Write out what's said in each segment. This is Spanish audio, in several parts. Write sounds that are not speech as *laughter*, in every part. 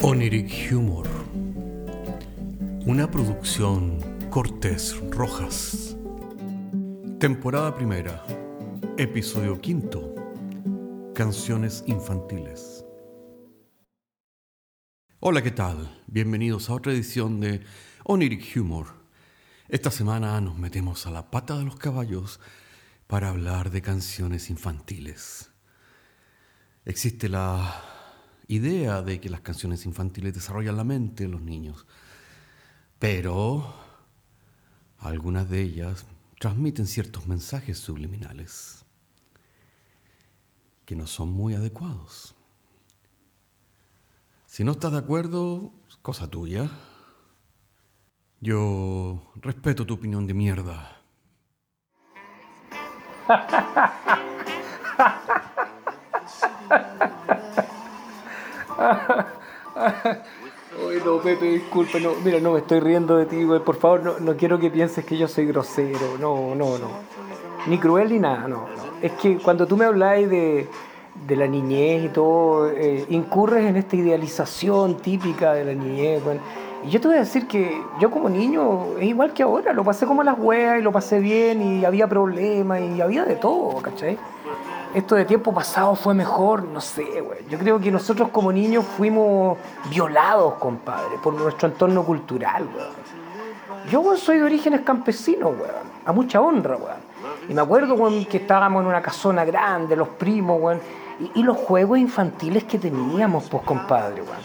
Oniric Humor. Una producción Cortés Rojas. Temporada primera. Episodio quinto. Canciones infantiles. Hola, ¿qué tal? Bienvenidos a otra edición de Oniric Humor. Esta semana nos metemos a la pata de los caballos para hablar de canciones infantiles. Existe la idea de que las canciones infantiles desarrollan la mente de los niños, pero algunas de ellas transmiten ciertos mensajes subliminales que no son muy adecuados. Si no estás de acuerdo, cosa tuya. Yo respeto tu opinión de mierda. *laughs* *laughs* Oye, no, Pepe, disculpe, no, mira, no me estoy riendo de ti. Por favor, no, no quiero que pienses que yo soy grosero. No, no, no. Ni cruel ni nada, no. no. Es que cuando tú me habláis de, de la niñez y todo, eh, incurres en esta idealización típica de la niñez, güey. Y yo te voy a decir que yo como niño es igual que ahora, lo pasé como las weas y lo pasé bien y había problemas y había de todo, ¿cachai? Esto de tiempo pasado fue mejor, no sé, güey. Yo creo que nosotros como niños fuimos violados, compadre, por nuestro entorno cultural, güey. Yo, güey, soy de orígenes campesinos, güey, a mucha honra, güey. Y me acuerdo, güey, que estábamos en una casona grande, los primos, güey, y, y los juegos infantiles que teníamos, pues, compadre, güey.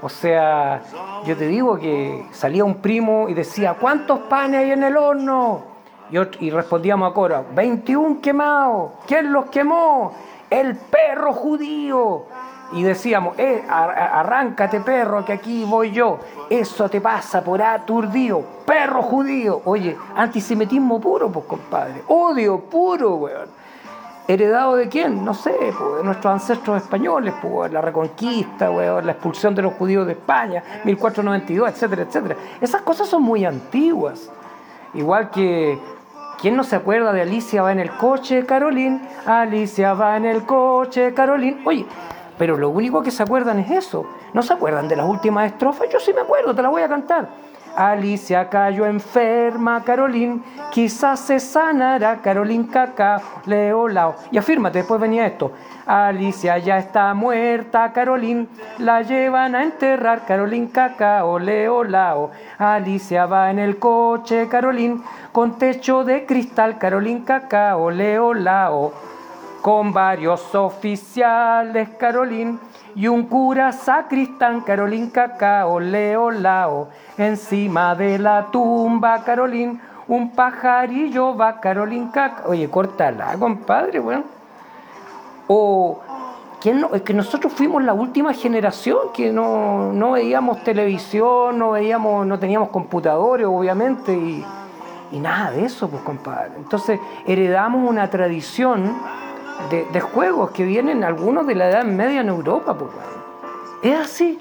O sea, yo te digo que salía un primo y decía, ¿cuántos panes hay en el horno? Y, respondíamos a coro, 21 quemados. ¿Quién los quemó? El perro judío. Y decíamos, eh, ar- ar- arráncate perro, que aquí voy yo. Eso te pasa por aturdido, perro judío. Oye, antisemitismo puro, pues compadre. Odio puro, weón. ¿Heredado de quién? No sé, pues, de nuestros ancestros españoles, pues, la reconquista, weón, la expulsión de los judíos de España, 1492, etcétera, etcétera. Esas cosas son muy antiguas. Igual que, ¿quién no se acuerda de Alicia va en el coche, Carolín? Alicia va en el coche, Carolín. Oye, pero lo único que se acuerdan es eso. ¿No se acuerdan de las últimas estrofas? Yo sí me acuerdo, te la voy a cantar. Alicia cayó enferma, Carolín, quizás se sanará, Carolín caca, leo lao. Y afírmate, después venía esto. Alicia ya está muerta, Carolín, la llevan a enterrar, Carolín caca, leo lao. Alicia va en el coche, Carolín, con techo de cristal, Carolín caca, leo lao con varios oficiales, Carolín, y un cura sacristán, Carolín cacao, leo lao, encima de la tumba, Carolín, un pajarillo va, Carolín cacao. Oye, córtala, compadre, weón. O, ¿quién no? Es que nosotros fuimos la última generación que no, no veíamos televisión, no veíamos, no teníamos computadores, obviamente, y nada de eso, pues, compadre. Entonces, heredamos una tradición de, juegos que vienen algunos de la Edad Media en Europa, pues. Es así.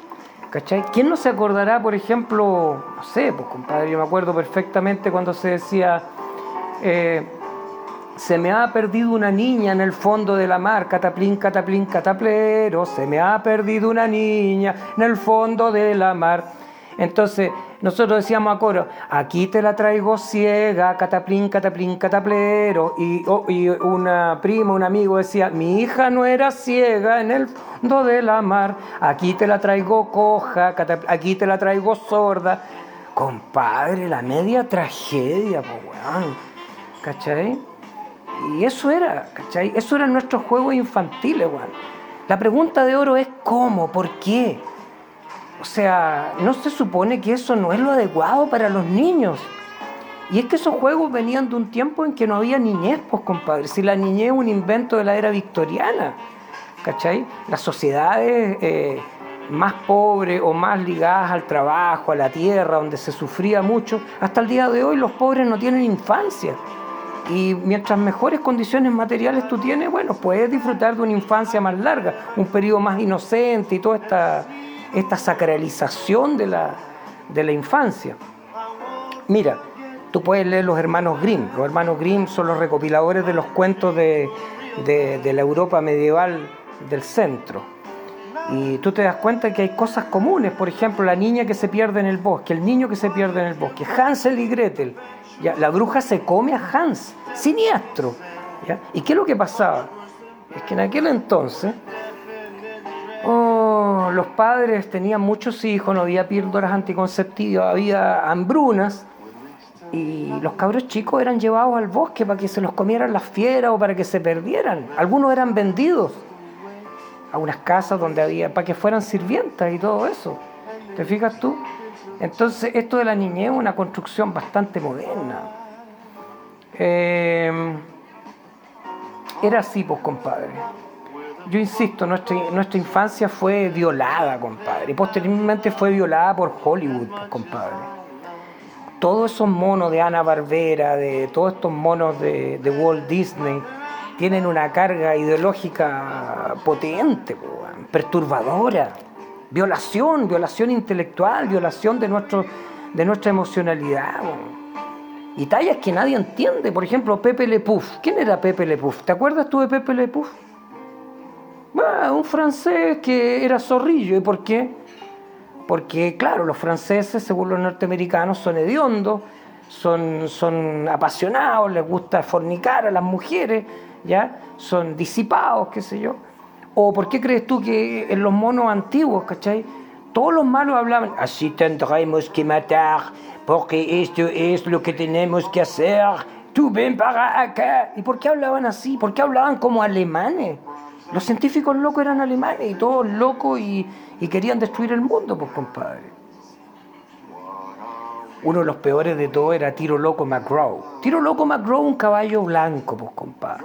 ¿Cachai? ¿Quién no se acordará, por ejemplo, no sé, pues compadre, yo me acuerdo perfectamente cuando se decía, eh, se me ha perdido una niña en el fondo de la mar, cataplín, cataplín, cataplero, se me ha perdido una niña en el fondo de la mar. Entonces, nosotros decíamos a coro, aquí te la traigo ciega, cataplín, cataplín, cataplero. Y, oh, y una prima, un amigo decía, mi hija no era ciega en el fondo de la mar, aquí te la traigo coja, aquí te la traigo sorda. Compadre, la media tragedia, pues, weón. ¿Cachai? Y eso era, ¿cachai? Eso eran nuestros juegos infantiles, weón. La pregunta de oro es cómo, por qué. O sea, no se supone que eso no es lo adecuado para los niños. Y es que esos juegos venían de un tiempo en que no había niñez, pues compadre. Si la niñez es un invento de la era victoriana, ¿cachai? Las sociedades eh, más pobres o más ligadas al trabajo, a la tierra, donde se sufría mucho, hasta el día de hoy los pobres no tienen infancia. Y mientras mejores condiciones materiales tú tienes, bueno, puedes disfrutar de una infancia más larga, un periodo más inocente y toda esta, esta sacralización de la, de la infancia. Mira, tú puedes leer los hermanos Grimm. Los hermanos Grimm son los recopiladores de los cuentos de, de- la Europa medieval del centro. Y tú te das cuenta que hay cosas comunes, por ejemplo, la niña que se pierde en el bosque, el niño que se pierde en el bosque, Hansel y Gretel. La bruja se come a Hans, siniestro. ¿Y qué es lo que pasaba? Es que en aquel entonces oh, los padres tenían muchos hijos, no había píldoras anticonceptivas, había hambrunas y los cabros chicos eran llevados al bosque para que se los comieran las fieras o para que se perdieran. Algunos eran vendidos a unas casas donde había, para que fueran sirvientas y todo eso. ¿Te fijas tú? Entonces, esto de la niñez es una construcción bastante moderna. Eh, era así, pues, compadre. Yo insisto, nuestra, infancia fue violada, compadre. Y posteriormente fue violada por Hollywood, compadre. Todos esos monos de Ana Barbera, de todos estos monos de, Walt Disney, tienen una carga ideológica potente, perturbadora, violación, violación intelectual, violación de, nuestro, de nuestra emocionalidad. Y tallas que nadie entiende, por ejemplo, Pepe Le Puff. ¿Quién era Pepe Le Puff? ¿Te acuerdas tú de Pepe Le? Un francés que era zorrillo. ¿Y por qué? Porque, claro, los franceses, según los norteamericanos, son hediondos, son, son apasionados, les gusta fornicar a las mujeres, ¿ya? Son disipados, qué sé yo. ¿O por qué crees tú que en los monos antiguos, ¿cachai? Todos los malos hablaban, así tendremos que matar, porque esto es lo que tenemos que hacer, tú ven para acá. ¿Y por qué hablaban así? ¿Por qué hablaban como alemanes? Los científicos locos eran alemanes y todos locos y, y querían destruir el mundo, pues compadre. Uno de los peores de todos era Tiro Loco McGraw. Tiro Loco McGraw, un caballo blanco, pues compadre.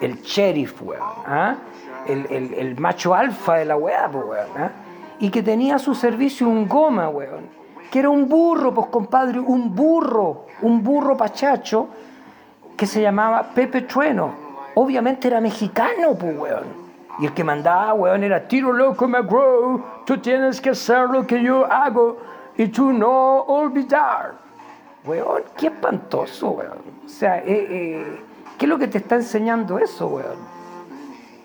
El sheriff, weón. ¿ah? El, el, el, macho alfa de la weá, pues weón. ¿ah? Y que tenía a su servicio un goma, weón. Que era un burro, pues compadre, un burro. Un burro pachacho que se llamaba Pepe Trueno. Obviamente era mexicano, pues weón. Y el que mandaba, weón, era Tiro Loco McGraw. Tú tienes que hacer lo que yo hago y tú no olvidar. Weón, qué espantoso, weón. O sea, eh, eh, ¿qué es lo que te está enseñando eso, weón?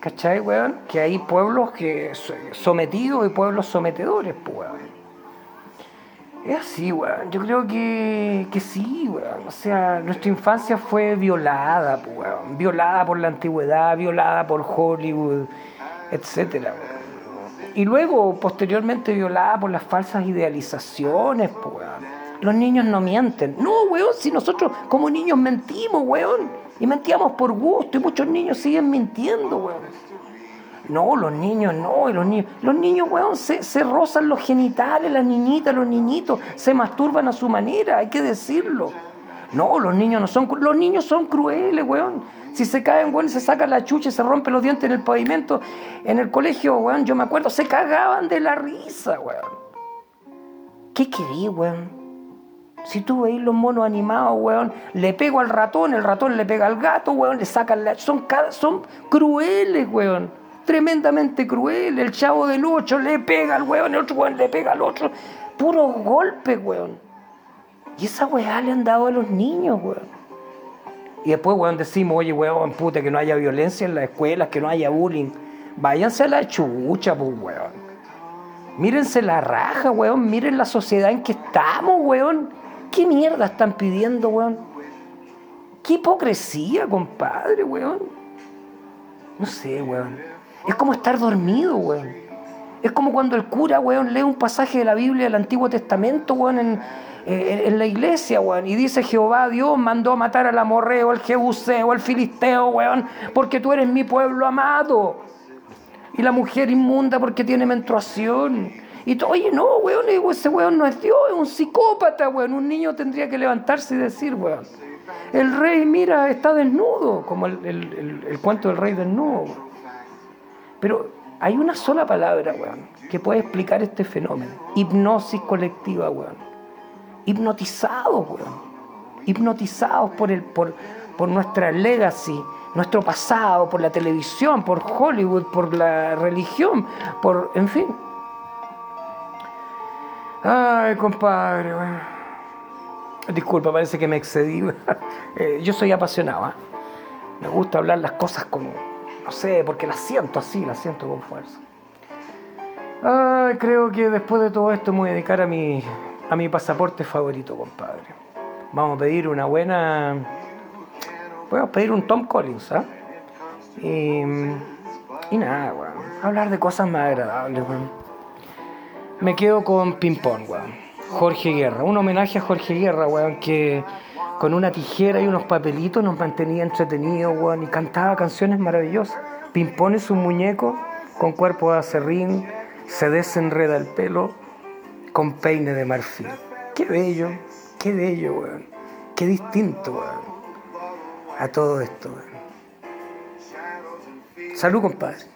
¿Cachai, weón? Que hay pueblos que sometidos y pueblos sometedores, pues, weón. Es así, weón. Yo creo que, que sí, weón. O sea, nuestra infancia fue violada, weón. Violada por la antigüedad, violada por Hollywood, etcétera, weón y luego posteriormente violada por las falsas idealizaciones, pues, Los niños no mienten. No, weón, si nosotros como niños mentimos, weón. Y mentíamos por gusto y muchos niños siguen mintiendo, weón. No, los niños no, los niños, los niños, weón, se, se rozan los genitales, las niñitas, los niñitos, se masturban a su manera, hay que decirlo. No, los niños no son, los niños son crueles, weón. Si se caen, weón, se sacan la chucha y se rompen los dientes en el pavimento. En el colegio, weón, yo me acuerdo, se cagaban de la risa, weón. ¿Qué querí, weón? Si tú veis los monos animados, weón, le pego al ratón, el ratón le pega al gato, weón, le sacan la... Son, son crueles, weón. Tremendamente crueles. El chavo del ocho le pega al weón, el otro weón le pega al otro. Puro golpe, weón. Y esa weá le han dado a los niños, weón. Y después, weón, decimos, oye, weón, puta, que no haya violencia en las escuelas, que no haya bullying. Váyanse a la chucha, pues, weón. Mírense la raja, weón. Miren la sociedad en que estamos, weón. ¿Qué mierda están pidiendo, weón? ¿Qué hipocresía, compadre, weón? No sé, weón. Es como estar dormido, weón. Es como cuando el cura, weón, lee un pasaje de la Biblia del Antiguo Testamento, weón, en, la iglesia, weón, y dice Jehová Dios mandó a matar al amorreo, al jebuseo, al filisteo, weón, porque tú eres mi pueblo amado. Y la mujer inmunda porque tiene menstruación. Y tú, oye, no, weón, ese weón no es Dios, es un psicópata, weón. Un niño tendría que levantarse y decir, weón, el rey, mira, está desnudo, como el, el, cuento del rey desnudo. Pero hay una sola palabra, weón, que puede explicar este fenómeno. Hipnosis colectiva, weón hipnotizados, weón. Hipnotizados por, el, por, por nuestra legacy, nuestro pasado, por la televisión, por Hollywood, por la religión, por. en fin. Ay, compadre, weón. Disculpa, parece que me excedí. *laughs* Eh, yo soy apasionado, ¿eh? Me gusta hablar las cosas como. No sé, porque las siento así, las siento con fuerza. Creo que después de todo esto me voy a dedicar a mi, a mi pasaporte favorito, compadre. Vamos a pedir una buena. A pedir un Tom Collins, ¿ah? Y, y nada, weón. Hablar de cosas más agradables, weón. Me quedo con Ping Pong, weón. Jorge Guerra. Un homenaje a Jorge Guerra, weón, que con una tijera y unos papelitos nos mantenía entretenidos, weón, y cantaba canciones maravillosas. Ping Pong es un muñeco con cuerpo de acerrín, se desenreda el pelo con peine de marfil. Qué bello, qué bello, weón. Qué distinto, weón. A todo esto, weón. Salud, compadre.